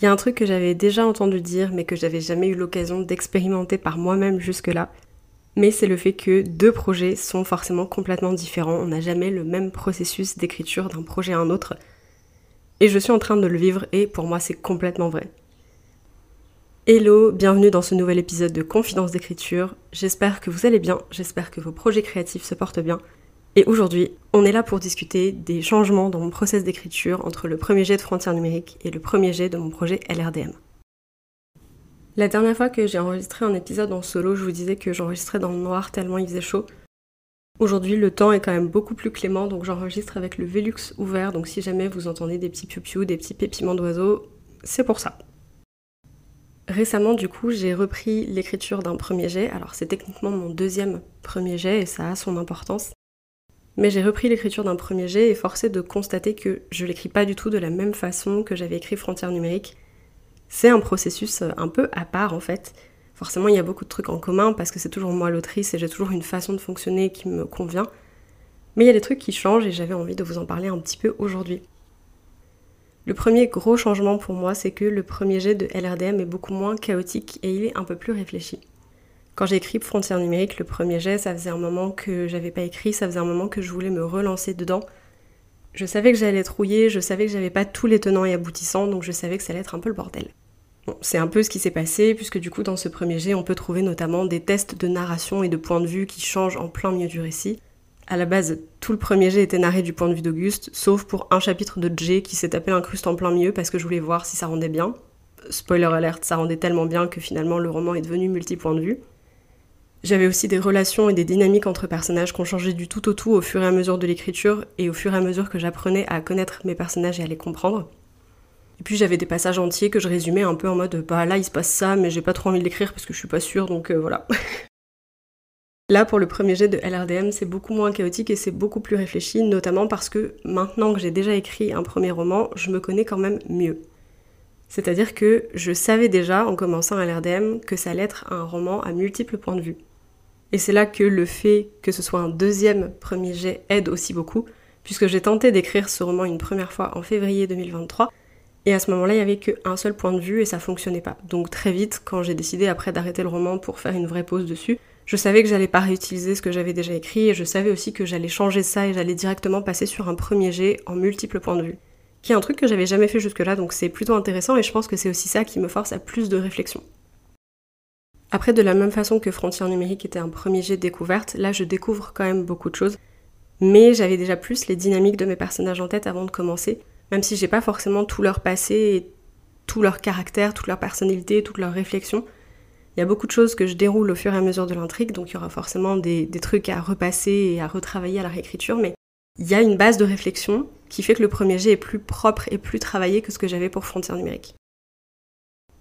il y a un truc que j'avais déjà entendu dire mais que j'avais jamais eu l'occasion d'expérimenter par moi-même jusque-là. Mais c'est le fait que deux projets sont forcément complètement différents. On n'a jamais le même processus d'écriture d'un projet à un autre. Et je suis en train de le vivre et pour moi c'est complètement vrai. Hello, bienvenue dans ce nouvel épisode de Confidence d'écriture. J'espère que vous allez bien, j'espère que vos projets créatifs se portent bien et aujourd'hui, on est là pour discuter des changements dans mon process d'écriture entre le premier jet de frontières numériques et le premier jet de mon projet LRDM. La dernière fois que j'ai enregistré un épisode en solo, je vous disais que j'enregistrais dans le noir tellement il faisait chaud. Aujourd'hui, le temps est quand même beaucoup plus clément, donc j'enregistre avec le Velux ouvert, donc si jamais vous entendez des petits piou des petits pépiments d'oiseaux, c'est pour ça. Récemment, du coup, j'ai repris l'écriture d'un premier jet. Alors, c'est techniquement mon deuxième premier jet et ça a son importance. Mais j'ai repris l'écriture d'un premier jet et forcé de constater que je l'écris pas du tout de la même façon que j'avais écrit Frontières numériques. C'est un processus euh, un peu à part en fait. Forcément, il y a beaucoup de trucs en commun parce que c'est toujours moi l'autrice et j'ai toujours une façon de fonctionner qui me convient. Mais il y a des trucs qui changent et j'avais envie de vous en parler un petit peu aujourd'hui. Le premier gros changement pour moi, c'est que le premier jet de LRDM est beaucoup moins chaotique et il est un peu plus réfléchi. Quand j'ai écrit Frontières numériques, le premier jet, ça faisait un moment que j'avais pas écrit, ça faisait un moment que je voulais me relancer dedans. Je savais que j'allais trouiller, je savais que j'avais pas tous les tenants et aboutissants, donc je savais que ça allait être un peu le bordel. C'est un peu ce qui s'est passé, puisque du coup, dans ce premier jet, on peut trouver notamment des tests de narration et de point de vue qui changent en plein milieu du récit. À la base, tout le premier jet était narré du point de vue d'Auguste, sauf pour un chapitre de J qui s'est tapé l'incruste en plein milieu parce que je voulais voir si ça rendait bien. Spoiler alert, ça rendait tellement bien que finalement le roman est devenu multi-point de vue. J'avais aussi des relations et des dynamiques entre personnages qui ont changé du tout au tout au fur et à mesure de l'écriture et au fur et à mesure que j'apprenais à connaître mes personnages et à les comprendre. Et puis j'avais des passages entiers que je résumais un peu en mode bah là il se passe ça mais j'ai pas trop envie de l'écrire parce que je suis pas sûre donc euh, voilà. là pour le premier jet de LRDM c'est beaucoup moins chaotique et c'est beaucoup plus réfléchi notamment parce que maintenant que j'ai déjà écrit un premier roman je me connais quand même mieux. C'est-à-dire que je savais déjà en commençant LRDM que ça allait être un roman à multiples points de vue. Et c'est là que le fait que ce soit un deuxième premier jet aide aussi beaucoup, puisque j'ai tenté d'écrire ce roman une première fois en février 2023, et à ce moment-là, il n'y avait qu'un seul point de vue et ça fonctionnait pas. Donc très vite, quand j'ai décidé après d'arrêter le roman pour faire une vraie pause dessus, je savais que j'allais pas réutiliser ce que j'avais déjà écrit et je savais aussi que j'allais changer ça et j'allais directement passer sur un premier jet en multiples points de vue. Qui est un truc que j'avais jamais fait jusque-là, donc c'est plutôt intéressant et je pense que c'est aussi ça qui me force à plus de réflexion. Après, de la même façon que Frontières numériques était un premier jet de découverte, là je découvre quand même beaucoup de choses. Mais j'avais déjà plus les dynamiques de mes personnages en tête avant de commencer, même si j'ai pas forcément tout leur passé et tout leur caractère, toute leur personnalité, toute leur réflexion. Il y a beaucoup de choses que je déroule au fur et à mesure de l'intrigue, donc il y aura forcément des, des trucs à repasser et à retravailler à la réécriture, mais il y a une base de réflexion qui fait que le premier jet est plus propre et plus travaillé que ce que j'avais pour Frontières numériques.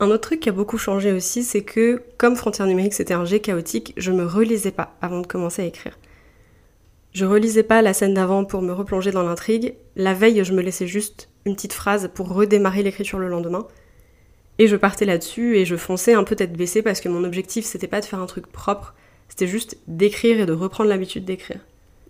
Un autre truc qui a beaucoup changé aussi, c'est que comme Frontières numériques c'était un jet chaotique, je me relisais pas avant de commencer à écrire. Je relisais pas la scène d'avant pour me replonger dans l'intrigue. La veille, je me laissais juste une petite phrase pour redémarrer l'écriture le lendemain. Et je partais là-dessus et je fonçais un peu tête baissée parce que mon objectif c'était pas de faire un truc propre, c'était juste d'écrire et de reprendre l'habitude d'écrire.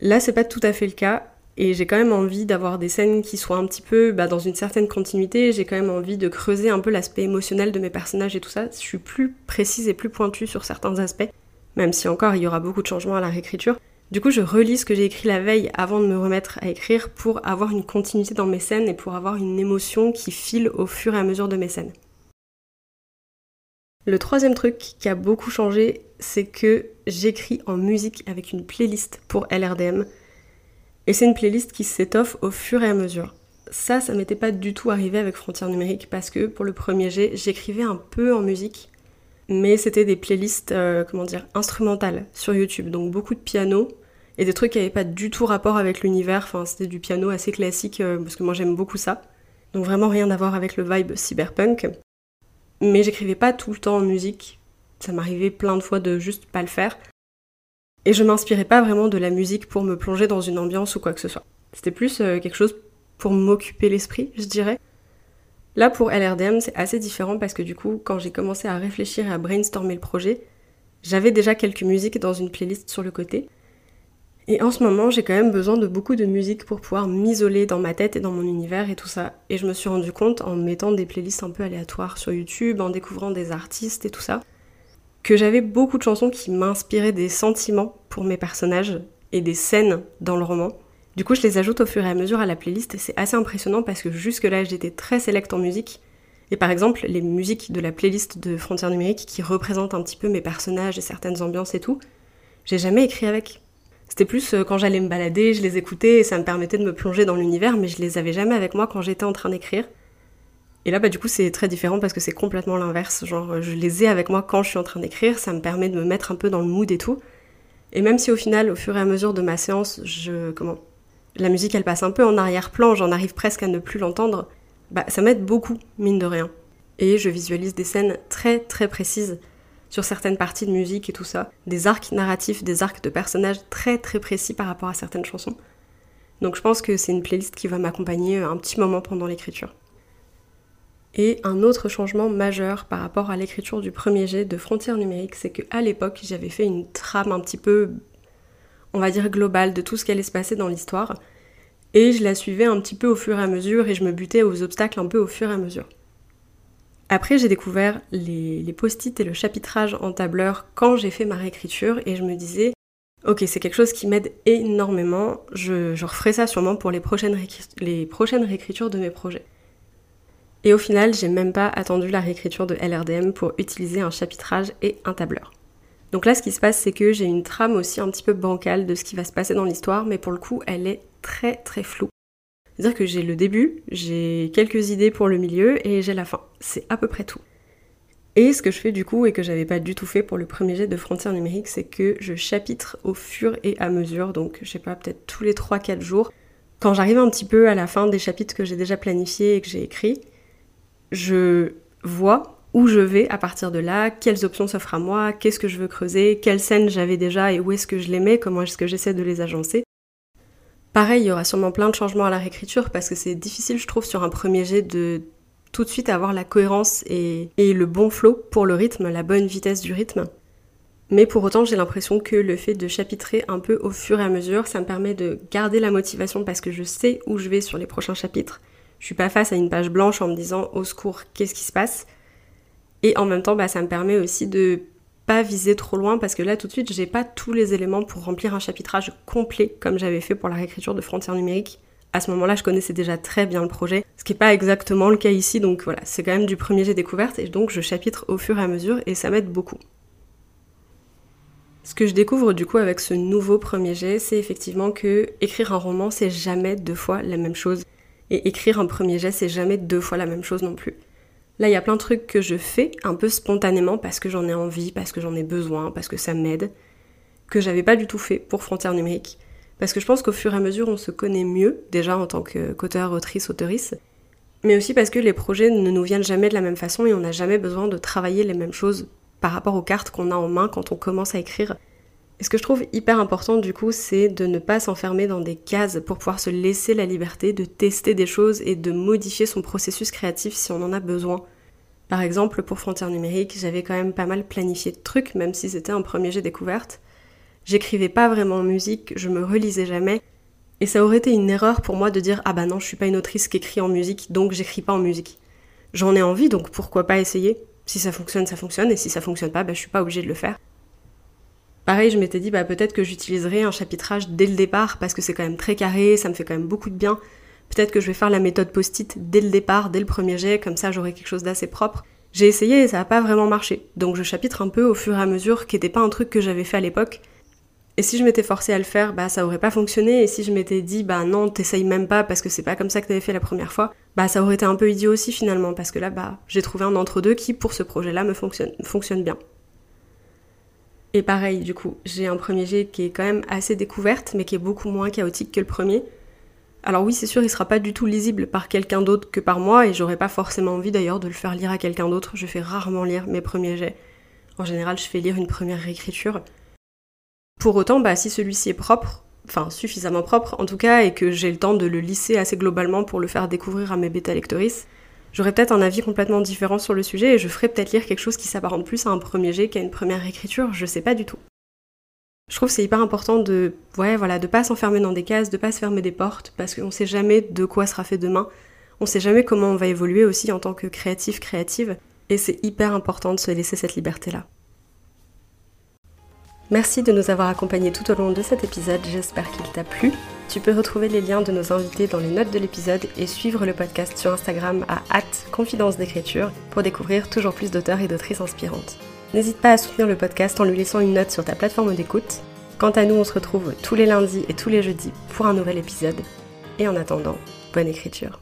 Là, c'est pas tout à fait le cas. Et j'ai quand même envie d'avoir des scènes qui soient un petit peu bah, dans une certaine continuité. J'ai quand même envie de creuser un peu l'aspect émotionnel de mes personnages et tout ça. Je suis plus précise et plus pointue sur certains aspects, même si encore il y aura beaucoup de changements à la réécriture. Du coup, je relis ce que j'ai écrit la veille avant de me remettre à écrire pour avoir une continuité dans mes scènes et pour avoir une émotion qui file au fur et à mesure de mes scènes. Le troisième truc qui a beaucoup changé, c'est que j'écris en musique avec une playlist pour LRDM. Et c'est une playlist qui s'étoffe au fur et à mesure. Ça, ça m'était pas du tout arrivé avec Frontières numériques parce que pour le premier jet, j'écrivais un peu en musique, mais c'était des playlists, euh, comment dire, instrumentales sur YouTube, donc beaucoup de piano et des trucs qui n'avaient pas du tout rapport avec l'univers. Enfin, c'était du piano assez classique euh, parce que moi j'aime beaucoup ça. Donc vraiment rien à voir avec le vibe cyberpunk. Mais j'écrivais pas tout le temps en musique Ça m'arrivait plein de fois de juste pas le faire. Et je m'inspirais pas vraiment de la musique pour me plonger dans une ambiance ou quoi que ce soit. C'était plus euh, quelque chose pour m'occuper l'esprit, je dirais. Là, pour LRDM, c'est assez différent parce que du coup, quand j'ai commencé à réfléchir et à brainstormer le projet, j'avais déjà quelques musiques dans une playlist sur le côté. Et en ce moment, j'ai quand même besoin de beaucoup de musique pour pouvoir m'isoler dans ma tête et dans mon univers et tout ça. Et je me suis rendu compte en mettant des playlists un peu aléatoires sur YouTube, en découvrant des artistes et tout ça, que j'avais beaucoup de chansons qui m'inspiraient des sentiments pour mes personnages et des scènes dans le roman. Du coup, je les ajoute au fur et à mesure à la playlist et c'est assez impressionnant parce que jusque-là, j'étais très sélecte en musique. Et par exemple, les musiques de la playlist de Frontières numériques qui représentent un petit peu mes personnages et certaines ambiances et tout, j'ai jamais écrit avec. C'était plus euh, quand j'allais me balader, je les écoutais et ça me permettait de me plonger dans l'univers, mais je les avais jamais avec moi quand j'étais en train d'écrire. Et là, bah, du coup, c'est très différent parce que c'est complètement l'inverse. Genre, je les ai avec moi quand je suis en train d'écrire, ça me permet de me mettre un peu dans le mood et tout. Et même si au final, au fur et à mesure de ma séance, la musique elle passe un peu en arrière-plan, j'en arrive presque à ne plus l'entendre, bah ça m'aide beaucoup, mine de rien. Et je visualise des scènes très très précises sur certaines parties de musique et tout ça, des arcs narratifs, des arcs de personnages très très précis par rapport à certaines chansons. Donc je pense que c'est une playlist qui va m'accompagner un petit moment pendant l'écriture. Et un autre changement majeur par rapport à l'écriture du premier jet de Frontières numériques, c'est qu'à l'époque, j'avais fait une trame un petit peu on va dire, globale de tout ce qui allait se passer dans l'histoire. Et je la suivais un petit peu au fur et à mesure et je me butais aux obstacles un peu au fur et à mesure. Après, j'ai découvert les, post-it et le chapitrage en tableur quand j'ai fait ma réécriture et je me disais, ok, c'est quelque chose qui m'aide énormément, je, referai ça sûrement pour les prochaines, les prochaines réécritures de mes projets. Et au final, j'ai même pas attendu la réécriture de LRDM pour utiliser un chapitrage et un tableur. Donc là, ce qui se passe, c'est que j'ai une trame aussi un petit peu bancale de ce qui va se passer dans l'histoire, mais pour le coup, elle est très très floue. C'est-à-dire que j'ai le début, j'ai quelques idées pour le milieu et j'ai la fin. C'est à peu près tout. Et ce que je fais du coup, et que j'avais pas du tout fait pour le premier jet de frontières numériques, c'est que je chapitre au fur et à mesure, donc je sais pas, peut-être tous les 3-4 jours. Quand j'arrive un petit peu à la fin des chapitres que j'ai déjà planifiés et que j'ai écrits, je vois où je vais à partir de là, quelles options s'offrent à moi, qu'est-ce que je veux creuser, quelles scènes j'avais déjà et où est-ce que je les mets, comment est-ce que j'essaie de les agencer. Pareil, il y aura sûrement plein de changements à la réécriture parce que c'est difficile, je trouve, sur un premier jet de tout de suite avoir la cohérence et, et le bon flow pour le rythme, la bonne vitesse du rythme. Mais pour autant, j'ai l'impression que le fait de chapitrer un peu au fur et à mesure, ça me permet de garder la motivation parce que je sais où je vais sur les prochains chapitres. Je suis pas face à une page blanche en me disant au secours, qu'est-ce qui se passe? Et en même temps, bah, ça me permet aussi de pas viser trop loin parce que là tout de suite j'ai pas tous les éléments pour remplir un chapitrage complet comme j'avais fait pour la réécriture de Frontières numériques. À ce moment-là, je connaissais déjà très bien le projet, ce qui n'est pas exactement le cas ici, donc voilà, c'est quand même du premier jet découverte et donc je chapitre au fur et à mesure et ça m'aide beaucoup. Ce que je découvre du coup avec ce nouveau premier jet, c'est effectivement que écrire un roman, c'est jamais deux fois la même chose. Et écrire un premier jet, c'est jamais deux fois la même chose non plus. Là, il y a plein de trucs que je fais un peu spontanément parce que j'en ai envie, parce que j'en ai besoin, parce que ça m'aide, que j'avais pas du tout fait pour Frontières numériques. Parce que je pense qu'au fur et à mesure, on se connaît mieux, déjà en tant qu'auteur, autrice, auteurice, mais aussi parce que les projets ne nous viennent jamais de la même façon et on n'a jamais besoin de travailler les mêmes choses par rapport aux cartes qu'on a en main quand on commence à écrire. Et ce que je trouve hyper important du coup, c'est de ne pas s'enfermer dans des cases pour pouvoir se laisser la liberté de tester des choses et de modifier son processus créatif si on en a besoin. Par exemple, pour Frontières numériques, j'avais quand même pas mal planifié de trucs, même si c'était un premier jet découverte. J'écrivais pas vraiment en musique, je me relisais jamais, et ça aurait été une erreur pour moi de dire ah bah non, je suis pas une autrice qui écrit en musique, donc j'écris pas en musique. J'en ai envie, donc pourquoi pas essayer? Si ça fonctionne, ça fonctionne, et si ça fonctionne pas, bah je suis pas obligée de le faire. Pareil, je m'étais dit, bah, peut-être que j'utiliserai un chapitrage dès le départ parce que c'est quand même très carré, ça me fait quand même beaucoup de bien. Peut-être que je vais faire la méthode post-it dès le départ, dès le premier jet, comme ça j'aurai quelque chose d'assez propre. J'ai essayé et ça n'a pas vraiment marché. Donc je chapitre un peu au fur et à mesure, qui n'était pas un truc que j'avais fait à l'époque. Et si je m'étais forcée à le faire, bah ça aurait pas fonctionné. Et si je m'étais dit, bah non, t'essayes même pas parce que c'est pas comme ça que t'avais fait la première fois, bah ça aurait été un peu idiot aussi finalement, parce que là, bah j'ai trouvé un entre-deux qui, pour ce projet-là, me fonctionne, fonctionne bien. Et pareil, du coup, j'ai un premier jet qui est quand même assez découverte, mais qui est beaucoup moins chaotique que le premier. Alors oui, c'est sûr, il sera pas du tout lisible par quelqu'un d'autre que par moi, et j'aurais pas forcément envie d'ailleurs de le faire lire à quelqu'un d'autre. Je fais rarement lire mes premiers jets. En général, je fais lire une première réécriture. Pour autant, bah, si celui-ci est propre, enfin suffisamment propre en tout cas, et que j'ai le temps de le lisser assez globalement pour le faire découvrir à mes bêta lectoristes, j'aurais peut-être un avis complètement différent sur le sujet et je ferais peut-être lire quelque chose qui s'apparente plus à un premier jet qu'à une première écriture, je sais pas du tout. Je trouve c'est hyper important de, ouais, voilà, de pas s'enfermer dans des cases, de pas se fermer des portes, parce qu'on sait jamais de quoi sera fait demain, on sait jamais comment on va évoluer aussi en tant que créatif, créative, et c'est hyper important de se laisser cette liberté-là. Merci de nous avoir accompagnés tout au long de cet épisode, j'espère qu'il t'a plu. Tu peux retrouver les liens de nos invités dans les notes de l'épisode et suivre le podcast sur Instagram à confidence d'écriture pour découvrir toujours plus d'auteurs et d'autrices inspirantes. N'hésite pas à soutenir le podcast en lui laissant une note sur ta plateforme d'écoute. Quant à nous, on se retrouve tous les lundis et tous les jeudis pour un nouvel épisode. Et en attendant, bonne écriture.